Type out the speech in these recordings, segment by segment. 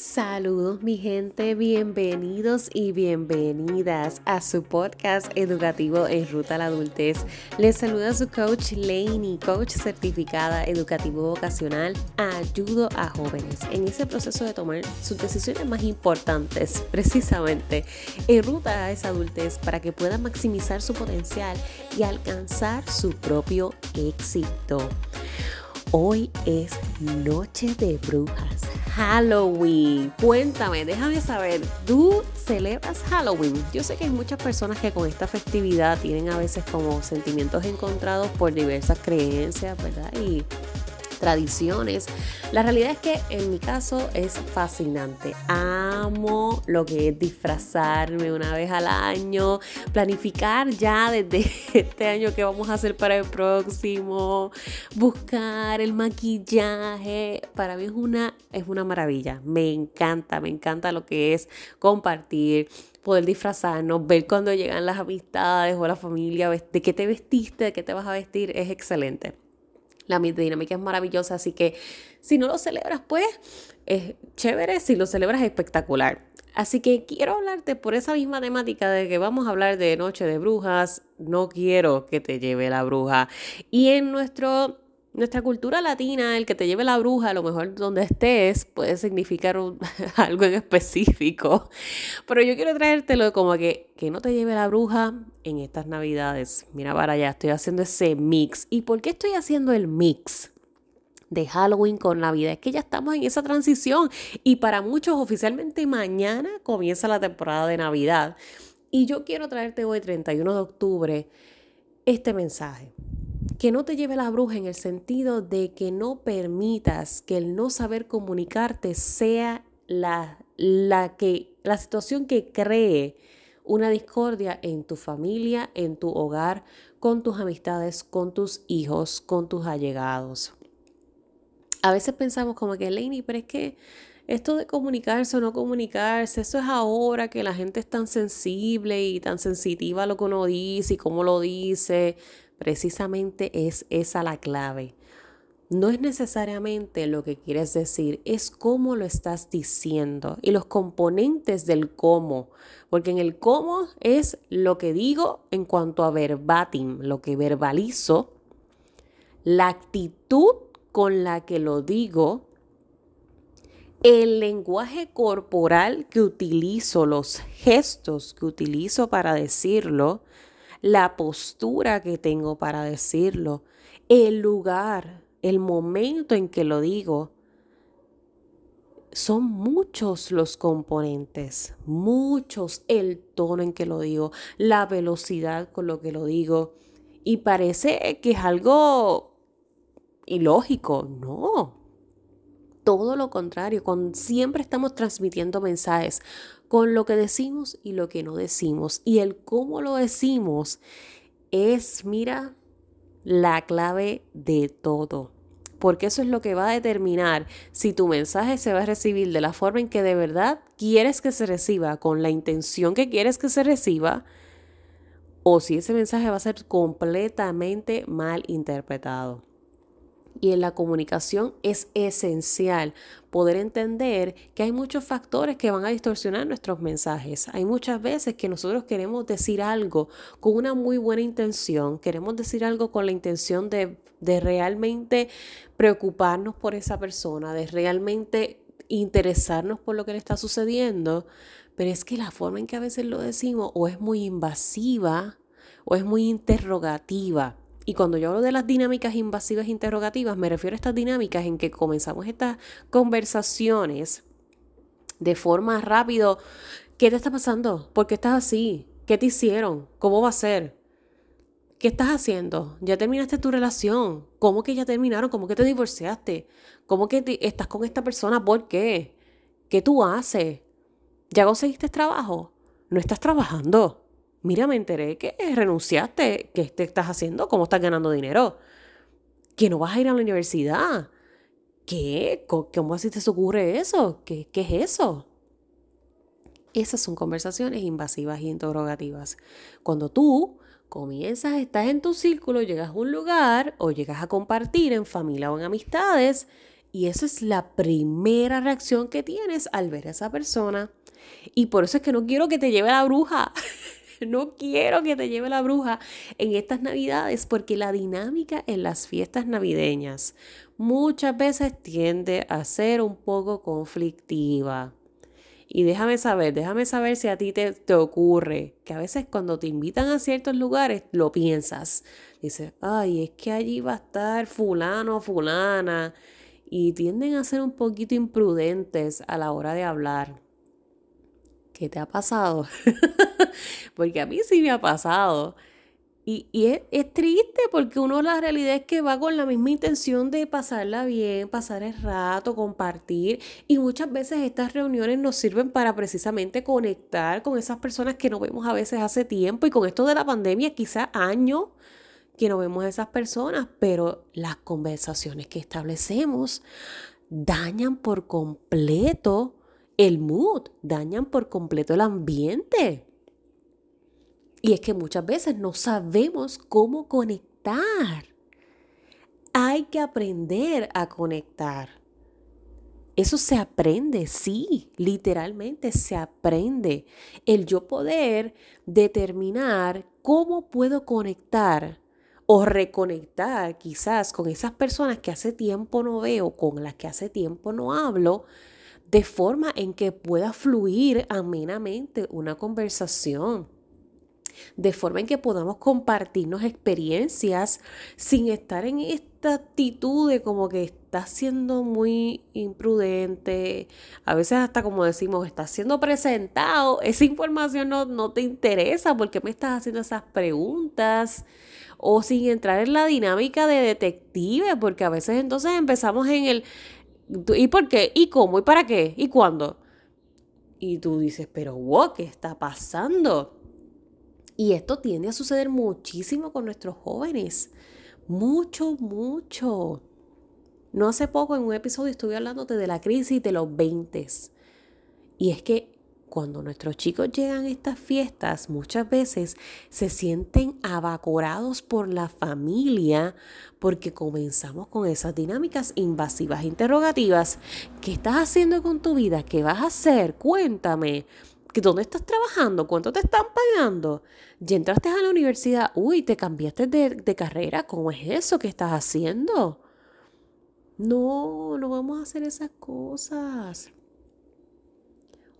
Saludos mi gente, bienvenidos y bienvenidas a su podcast educativo en Ruta a la Adultez. Les saluda su coach Laney, coach certificada educativo vocacional. Ayudo a jóvenes en ese proceso de tomar sus decisiones más importantes, precisamente en ruta a esa adultez para que puedan maximizar su potencial y alcanzar su propio éxito. Hoy es Noche de Brujas, Halloween. Cuéntame, déjame saber, ¿tú celebras Halloween? Yo sé que hay muchas personas que con esta festividad tienen a veces como sentimientos encontrados por diversas creencias, ¿verdad? Y tradiciones. La realidad es que en mi caso es fascinante. Amo lo que es disfrazarme una vez al año, planificar ya desde este año qué vamos a hacer para el próximo, buscar el maquillaje. Para mí es una, es una maravilla. Me encanta, me encanta lo que es compartir poder disfrazarnos, ver cuando llegan las amistades o la familia, de qué te vestiste, de qué te vas a vestir, es excelente. La dinámica es maravillosa, así que si no lo celebras, pues es chévere, si lo celebras es espectacular. Así que quiero hablarte por esa misma temática de que vamos a hablar de Noche de Brujas. No quiero que te lleve la bruja. Y en nuestro nuestra cultura latina, el que te lleve la bruja, a lo mejor donde estés, puede significar algo en específico. Pero yo quiero traértelo como que, que no te lleve la bruja en estas navidades. Mira para allá, estoy haciendo ese mix. ¿Y por qué estoy haciendo el mix? de Halloween con Navidad. Es que ya estamos en esa transición y para muchos oficialmente mañana comienza la temporada de Navidad. Y yo quiero traerte hoy, 31 de octubre, este mensaje que no te lleve la bruja en el sentido de que no permitas que el no saber comunicarte sea la, la, que, la situación que cree una discordia en tu familia, en tu hogar, con tus amistades, con tus hijos, con tus allegados. A veces pensamos como que, Lainey, pero es que esto de comunicarse o no comunicarse, eso es ahora que la gente es tan sensible y tan sensitiva a lo que uno dice y cómo lo dice. Precisamente es esa la clave. No es necesariamente lo que quieres decir, es cómo lo estás diciendo y los componentes del cómo, porque en el cómo es lo que digo en cuanto a verbatim, lo que verbalizo, la actitud con la que lo digo, el lenguaje corporal que utilizo, los gestos que utilizo para decirlo, la postura que tengo para decirlo, el lugar, el momento en que lo digo. Son muchos los componentes, muchos el tono en que lo digo, la velocidad con lo que lo digo. Y parece que es algo ilógico, no, todo lo contrario, con, siempre estamos transmitiendo mensajes con lo que decimos y lo que no decimos. Y el cómo lo decimos es, mira, la clave de todo. Porque eso es lo que va a determinar si tu mensaje se va a recibir de la forma en que de verdad quieres que se reciba, con la intención que quieres que se reciba, o si ese mensaje va a ser completamente mal interpretado y en la comunicación es esencial poder entender que hay muchos factores que van a distorsionar nuestros mensajes. Hay muchas veces que nosotros queremos decir algo con una muy buena intención, queremos decir algo con la intención de, de realmente preocuparnos por esa persona, de realmente interesarnos por lo que le está sucediendo, pero es que la forma en que a veces lo decimos o es muy invasiva o es muy interrogativa. Y cuando yo hablo de las dinámicas invasivas interrogativas, me refiero a estas dinámicas en que comenzamos estas conversaciones de forma rápido. ¿Qué te está pasando? ¿Por qué estás así? ¿Qué te hicieron? ¿Cómo va a ser? ¿Qué estás haciendo? ¿Ya terminaste tu relación? ¿Cómo que ya terminaron? ¿Cómo que te divorciaste? ¿Cómo que estás con esta persona? ¿Por qué? ¿Qué tú haces? ¿Ya conseguiste trabajo? No estás trabajando mira, me enteré que renunciaste, ¿qué te estás haciendo? ¿Cómo estás ganando dinero? Que no vas a ir a la universidad. ¿Qué? ¿Cómo así te ocurre eso? ¿Qué, qué es eso? Esas son conversaciones invasivas y interrogativas. Cuando tú comienzas, estás en tu círculo, llegas a un lugar o llegas a compartir en familia o en amistades Y esa es la primera reacción que tienes al ver a esa persona. Y por eso es que no quiero que te lleve la bruja. no quiero que te lleve la bruja en estas navidades porque la dinámica en las fiestas navideñas muchas veces tiende a ser un poco conflictiva. Y déjame saber, déjame saber si a ti te, te, ocurre que a veces cuando te invitan a ciertos lugares lo piensas. Dices, ay, es que allí va a estar fulano o fulana. Y tienden a ser un poquito imprudentes a la hora de hablar. ¿Qué te ha pasado? porque a mí sí me ha pasado. Y, es, triste porque uno la realidad es que va con la misma intención de pasarla bien, pasar el rato, compartir. Y muchas veces estas reuniones nos sirven para precisamente conectar con esas personas que no vemos a veces hace tiempo. Y con esto de la pandemia, quizá años que no vemos a esas personas. Pero las conversaciones que establecemos dañan por completo el mood, dañan por completo el ambiente. Y es que muchas veces no sabemos cómo conectar. Hay que aprender a conectar. Eso se aprende, sí, literalmente se aprende. El yo poder determinar cómo puedo conectar o reconectar quizás con esas personas que hace tiempo no veo, con las que hace tiempo no hablo, de forma en que pueda fluir amenamente una conversación de forma en que podamos compartirnos experiencias sin estar en esta actitud de como que estás siendo muy imprudente, a veces hasta como decimos, estás siendo presentado, esa información no, no te interesa, porque me estás haciendo esas preguntas? O sin entrar en la dinámica de detective, porque a veces entonces empezamos en el, ¿y por qué? ¿Y cómo? ¿Y para qué? ¿Y cuándo? Y tú dices, pero wow, ¿qué está pasando? Y esto tiende a suceder muchísimo con nuestros jóvenes. Mucho, mucho. No hace poco en un episodio estuve hablándote de la crisis de los 20. Y es que cuando nuestros chicos llegan a estas fiestas, muchas veces se sienten abacorados por la familia porque comenzamos con esas dinámicas invasivas interrogativas. ¿Qué estás haciendo con tu vida? ¿Qué vas a hacer? Cuéntame. ¿Dónde estás trabajando? ¿Cuánto te están pagando? Ya entraste a la universidad. Uy, te cambiaste de, de carrera. ¿Cómo es eso que estás haciendo? No, no vamos a hacer esas cosas.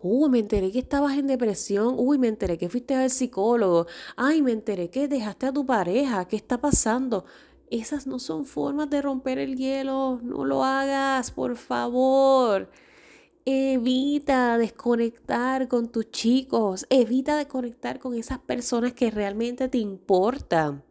Uy, me enteré que estabas en depresión. Uy, me enteré que fuiste al psicólogo. Ay, me enteré que dejaste a tu pareja. ¿Qué está pasando? Esas no son formas de romper el hielo. No lo hagas, por favor. Evita desconectar con tus chicos, evita desconectar con esas personas que realmente te importan.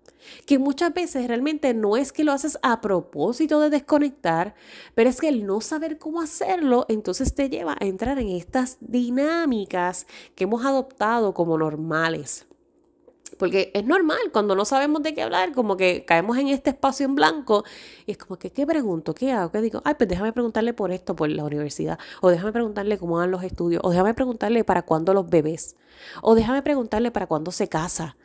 Que muchas veces realmente no es que lo haces a propósito de desconectar, pero es que el no saber cómo hacerlo, entonces te lleva a entrar en estas dinámicas que hemos adoptado como normales. Porque es normal, cuando no sabemos de qué hablar, como que caemos en este espacio en blanco y es como que, ¿qué pregunto? ¿Qué hago? ¿Qué digo? Ay, pues déjame preguntarle por esto, por la universidad, o déjame preguntarle cómo van los estudios, o déjame preguntarle para cuándo los bebés, o déjame preguntarle para cuándo se casa.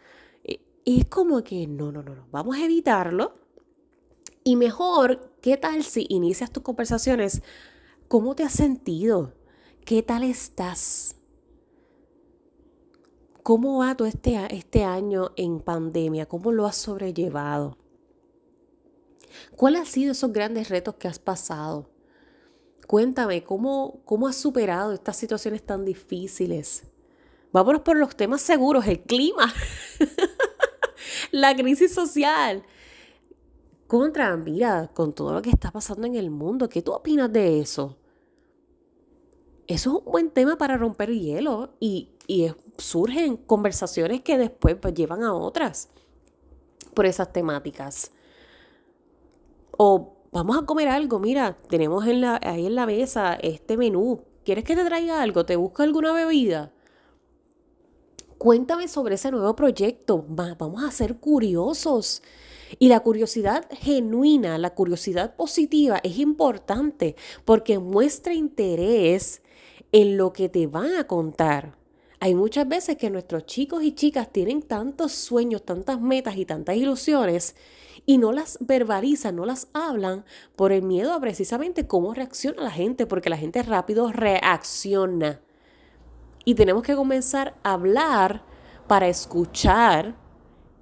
Y es como que, no, no, no, no, vamos a evitarlo. Y mejor, ¿qué tal si inicias tus conversaciones? ¿Cómo te has sentido? ¿Qué tal estás? ¿Cómo va todo este, este año en pandemia? ¿Cómo lo has sobrellevado? ¿Cuáles han sido esos grandes retos que has pasado? Cuéntame, ¿cómo, cómo has superado estas situaciones tan difíciles? Vámonos por los temas seguros, el clima, la crisis social. Contra, mira, con todo lo que está pasando en el mundo, ¿qué tú opinas de eso? Eso es un buen tema para romper hielo y, y surgen conversaciones que después pues, llevan a otras por esas temáticas. O vamos a comer algo, mira, tenemos en la, ahí en la mesa este menú. ¿Quieres que te traiga algo? ¿Te busca alguna bebida? Cuéntame sobre ese nuevo proyecto. vamos a ser curiosos. Y la curiosidad genuina, la curiosidad positiva es importante porque muestra interés en lo que te van a contar. Hay muchas veces que nuestros chicos y chicas tienen tantos sueños, tantas metas y tantas ilusiones y no las verbalizan, no las hablan por el miedo a precisamente cómo reacciona la gente, porque la gente rápido reacciona. Y tenemos que comenzar a hablar para escuchar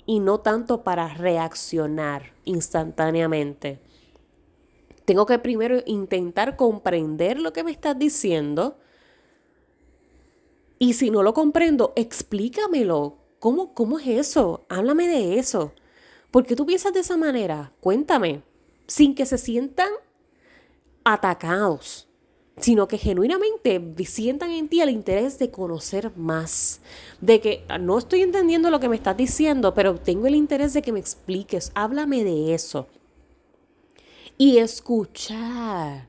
y no tanto para reaccionar instantáneamente. Tengo que primero intentar comprender lo que me estás diciendo. Y si no lo comprendo, explícamelo. ¿Cómo, cómo es eso? Háblame de eso. ¿Por qué tú piensas de esa manera? Cuéntame. Sin que se sientan atacados, sino que genuinamente sientan en ti el interés de conocer más. De que ah, no estoy entendiendo lo que me estás diciendo, pero tengo el interés de que me expliques. Háblame de eso. Y escuchar.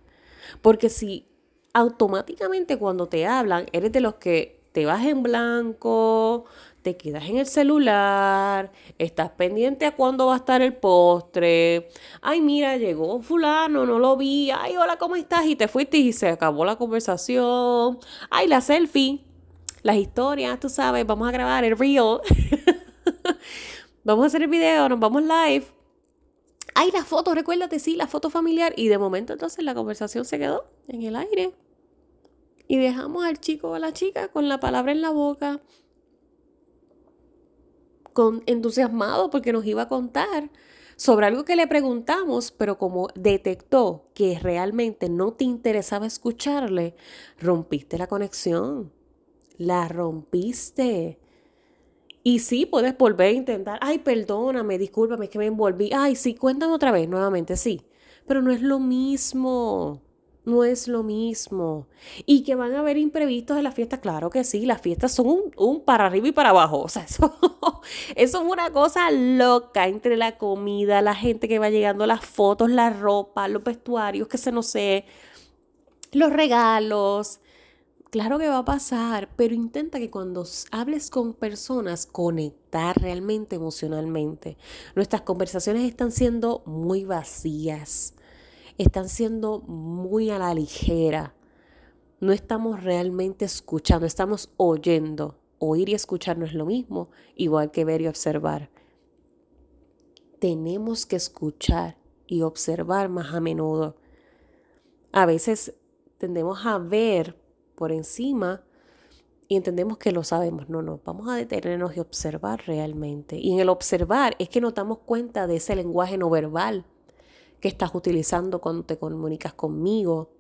Porque si automáticamente cuando te hablan eres de los que te vas en blanco, te quedas en el celular, estás pendiente a cuándo va a estar el postre. Ay, mira, llegó fulano, no lo vi. Ay, hola, ¿cómo estás? Y te fuiste y se acabó la conversación. Ay, la selfie, las historias, tú sabes, vamos a grabar el reel. vamos a hacer el video, nos vamos live. Ay, la foto, recuérdate, sí, la foto familiar. Y de momento entonces la conversación se quedó en el aire. Y dejamos al chico o a la chica con la palabra en la boca con, entusiasmado porque nos iba a contar sobre algo que le preguntamos, pero como detectó que realmente no te interesaba escucharle, rompiste la conexión. La rompiste. Y sí, puedes volver a intentar. Ay, perdóname, discúlpame, es que me envolví. Ay, sí, cuéntame otra vez, nuevamente, sí. Pero no es lo mismo no es lo mismo. Y que van a haber imprevistos en la fiesta, claro que sí, las fiestas son un, para arriba y para abajo. O sea, eso, eso, es una cosa loca entre la comida, la gente que va llegando, las fotos, la ropa, los vestuarios que se no sé, los regalos. Claro que va a pasar, pero intenta que cuando hables con personas conectar realmente emocionalmente. Nuestras conversaciones están siendo muy vacías están siendo muy a la ligera. No estamos realmente escuchando, estamos oyendo. Oír y escuchar no es lo mismo, igual que ver y observar. Tenemos que escuchar y observar más a menudo. A veces tendemos a ver por encima y entendemos que lo sabemos. No, no, vamos a detenernos y observar realmente. Y en el observar es que nos damos cuenta de ese lenguaje no verbal que estás utilizando cuando te comunicas conmigo.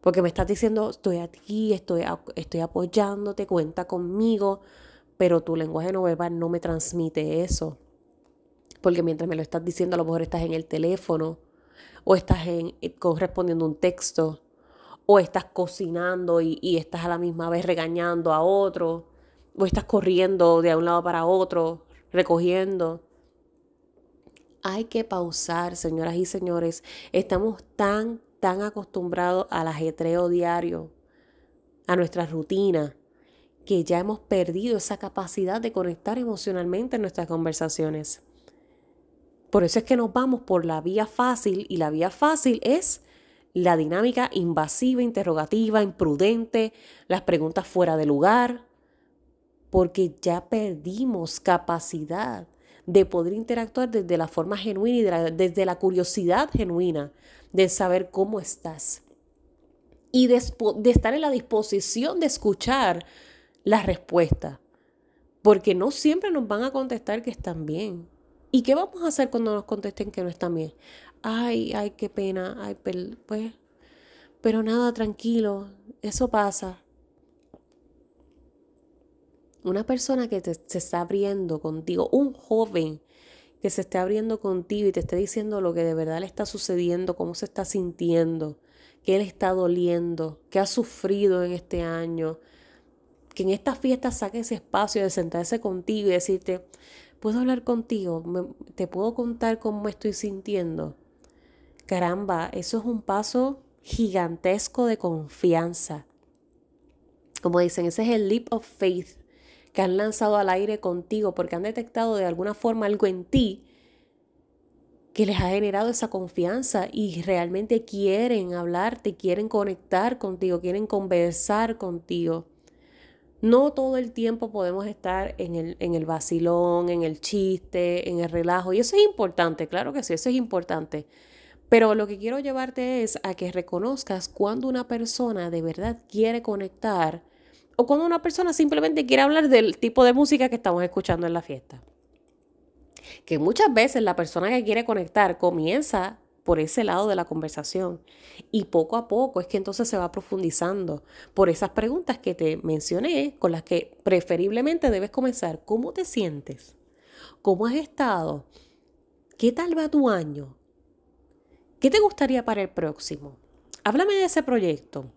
Porque me estás diciendo, estoy aquí, estoy, estoy apoyándote, cuenta conmigo, pero tu lenguaje no verbal no me transmite eso. Porque mientras me lo estás diciendo, a lo mejor estás en el teléfono, o estás en, eh, respondiendo un texto, o estás cocinando y, y estás a la misma vez regañando a otro, o estás corriendo de un lado para otro, recogiendo. Hay que pausar, señoras y señores. Estamos tan, tan acostumbrados al ajetreo diario, a nuestra rutina, que ya hemos perdido esa capacidad de conectar emocionalmente en nuestras conversaciones. Por eso es que nos vamos por la vía fácil y la vía fácil es la dinámica invasiva, interrogativa, imprudente, las preguntas fuera de lugar, porque ya perdimos capacidad de poder interactuar desde la forma genuina y desde la curiosidad genuina de saber cómo estás. Y de, de estar en la disposición de escuchar la respuesta. Porque no siempre nos van a contestar que están bien. ¿Y qué vamos a hacer cuando nos contesten que no están bien? Ay, ay, qué pena. Ay, pues, pero nada, tranquilo. Eso pasa una persona que se está abriendo contigo, un joven que se esté abriendo contigo y te esté diciendo lo que de verdad le está sucediendo, cómo se está sintiendo, qué le está doliendo, qué ha sufrido en este año, que en esta fiesta saque ese espacio de sentarse contigo y decirte, puedo hablar contigo, te puedo contar cómo estoy sintiendo. Caramba, eso es un paso gigantesco de confianza. Como dicen, ese es el leap of faith que han lanzado al aire contigo porque han detectado de alguna forma algo en ti que les ha generado esa confianza y realmente quieren hablarte, quieren conectar contigo, quieren conversar contigo. No todo el tiempo podemos estar en el, en el vacilón, en el chiste, en el relajo. Y eso es importante, claro que sí, eso es importante. Pero lo que quiero llevarte es a que reconozcas cuando una persona de verdad quiere conectar o cuando una persona simplemente quiere hablar del tipo de música que estamos escuchando en la fiesta. Que muchas veces la persona que quiere conectar comienza por ese lado de la conversación. Y poco a poco es que entonces se va profundizando por esas preguntas que te mencioné, con las que preferiblemente debes comenzar. ¿Cómo te sientes? ¿Cómo has estado? ¿Qué tal va tu año? ¿Qué te gustaría para el próximo? Háblame de ese proyecto.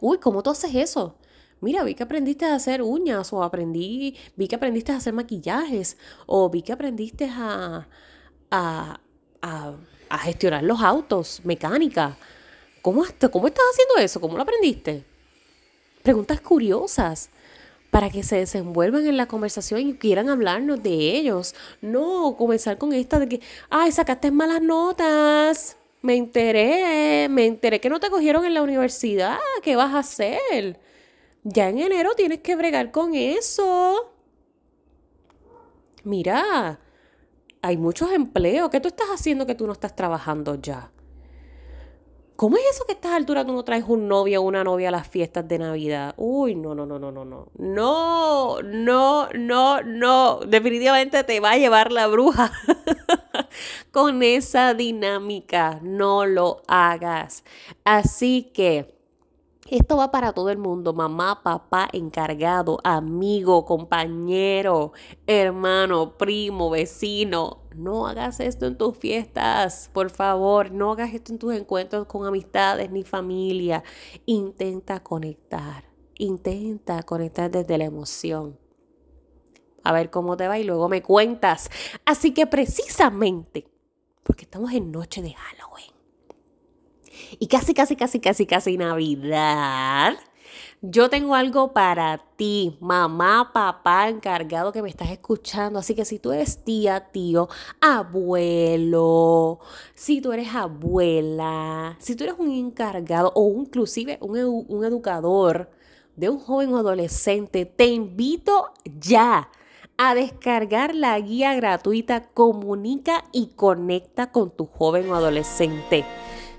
Uy, ¿cómo tú haces eso? Mira, vi que aprendiste a hacer uñas o aprendí, vi que aprendiste a hacer maquillajes o vi que aprendiste a, a, a gestionar los autos, mecánica. ¿Cómo, ¿Cómo estás haciendo eso? ¿Cómo lo aprendiste? Preguntas curiosas para que se desenvuelvan en la conversación y quieran hablarnos de ellos. No comenzar con esta de que, ay, sacaste malas notas. Me enteré, me enteré que no te cogieron en la universidad. ¿Qué vas a hacer? Ya en enero tienes que bregar con eso. Mira, hay muchos empleos. ¿Qué tú estás haciendo que tú no estás trabajando ya? ¿Cómo es eso que a estas alturas tú no traes un novio o una novia a las fiestas de Navidad? Uy, no, no, no, no, no, no. No, no, no, no. Definitivamente te va a llevar la bruja con esa dinámica. No lo hagas. Así que esto va para todo el mundo, mamá, papá, encargado, amigo, compañero, hermano, primo, vecino. No hagas esto en tus fiestas, por favor, no hagas esto en tus encuentros con amistades ni familia. Intenta conectar, intenta conectar desde la emoción. A ver cómo te va y luego me cuentas. Así que precisamente, porque estamos en noche de Halloween y casi, casi, casi, casi, casi Navidad, yo tengo algo para ti, mamá, papá, encargado que me estás escuchando. Así que si tú eres tía, tío, abuelo, si tú eres abuela, si tú eres un encargado o inclusive un, un educador de un joven o adolescente, te invito ya a descargar la guía gratuita Comunica y Conecta con tu joven o adolescente.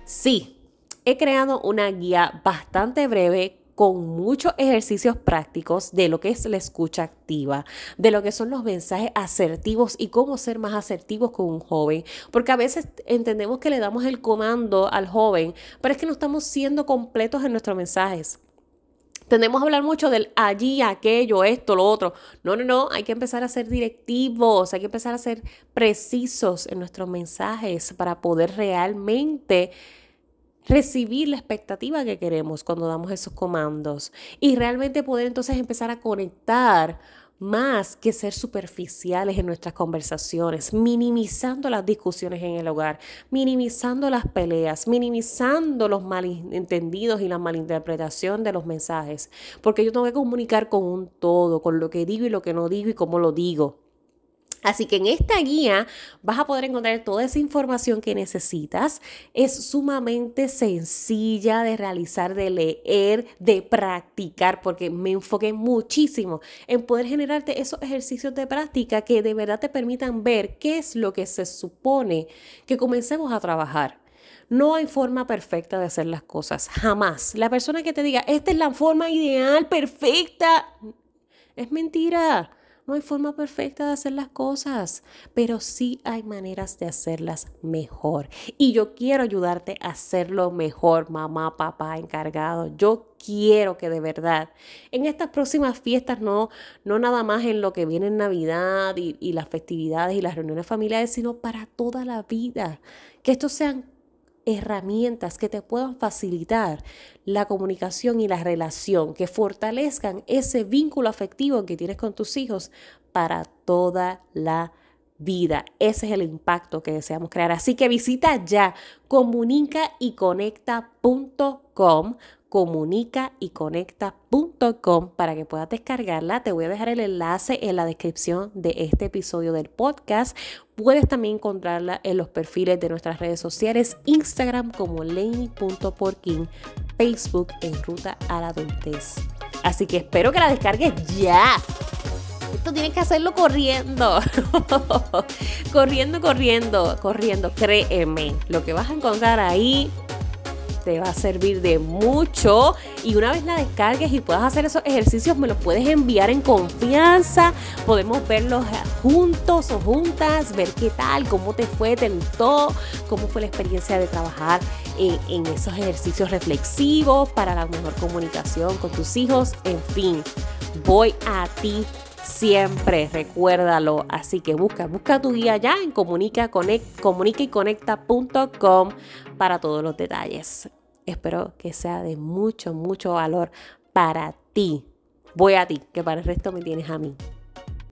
Sí, he creado una guía bastante breve con muchos ejercicios prácticos de lo que es la escucha activa, de lo que son los mensajes asertivos y cómo ser más asertivos con un joven, porque a veces entendemos que le damos el comando al joven, pero es que no estamos siendo completos en nuestros mensajes. Tendemos a hablar mucho del allí, aquello, esto, lo otro. No, no, no, hay que empezar a ser directivos, hay que empezar a ser precisos en nuestros mensajes para poder realmente recibir la expectativa que queremos cuando damos esos comandos y realmente poder entonces empezar a conectar más que ser superficiales en nuestras conversaciones, minimizando las discusiones en el hogar, minimizando las peleas, minimizando los malentendidos y la malinterpretación de los mensajes, porque yo tengo que comunicar con un todo, con lo que digo y lo que no digo y cómo lo digo. Así que en esta guía vas a poder encontrar toda esa información que necesitas. Es sumamente sencilla de realizar, de leer, de practicar, porque me enfoqué muchísimo en poder generarte esos ejercicios de práctica que de verdad te permitan ver qué es lo que se supone que comencemos a trabajar. No hay forma perfecta de hacer las cosas, jamás. La persona que te diga, esta es la forma ideal, perfecta, es mentira. No hay forma perfecta de hacer las cosas, pero sí hay maneras de hacerlas mejor. Y yo quiero ayudarte a hacerlo mejor, mamá, papá, encargado. Yo quiero que de verdad en estas próximas fiestas, no, no nada más en lo que viene en Navidad y, y las festividades y las reuniones familiares, sino para toda la vida. Que estos sean herramientas que te puedan facilitar la comunicación y la relación, que fortalezcan ese vínculo afectivo que tienes con tus hijos para toda la vida. Ese es el impacto que deseamos crear. Así que visita ya comunicayconecta.com comunica y conecta.com para que puedas descargarla. Te voy a dejar el enlace en la descripción de este episodio del podcast. Puedes también encontrarla en los perfiles de nuestras redes sociales, Instagram como Laney.porkin, Facebook en Ruta a la Adultez. Así que espero que la descargues ya. Esto tienes que hacerlo corriendo. corriendo, corriendo, corriendo. Créeme, lo que vas a encontrar ahí te va a servir de mucho. Y una vez la descargues y puedas hacer esos ejercicios me los puedes enviar en confianza. Podemos verlos juntos o juntas ver qué tal cómo te fue te gustó cómo fue la experiencia de trabajar en, en esos ejercicios reflexivos para la mejor comunicación con tus hijos. En fin voy a ti siempre, recuérdalo. Así que busca, busca tu guía ya en comunica, y conecta.com para todos los detalles. Espero que sea de mucho, mucho valor para ti. Voy a ti, que para el resto me tienes a mí.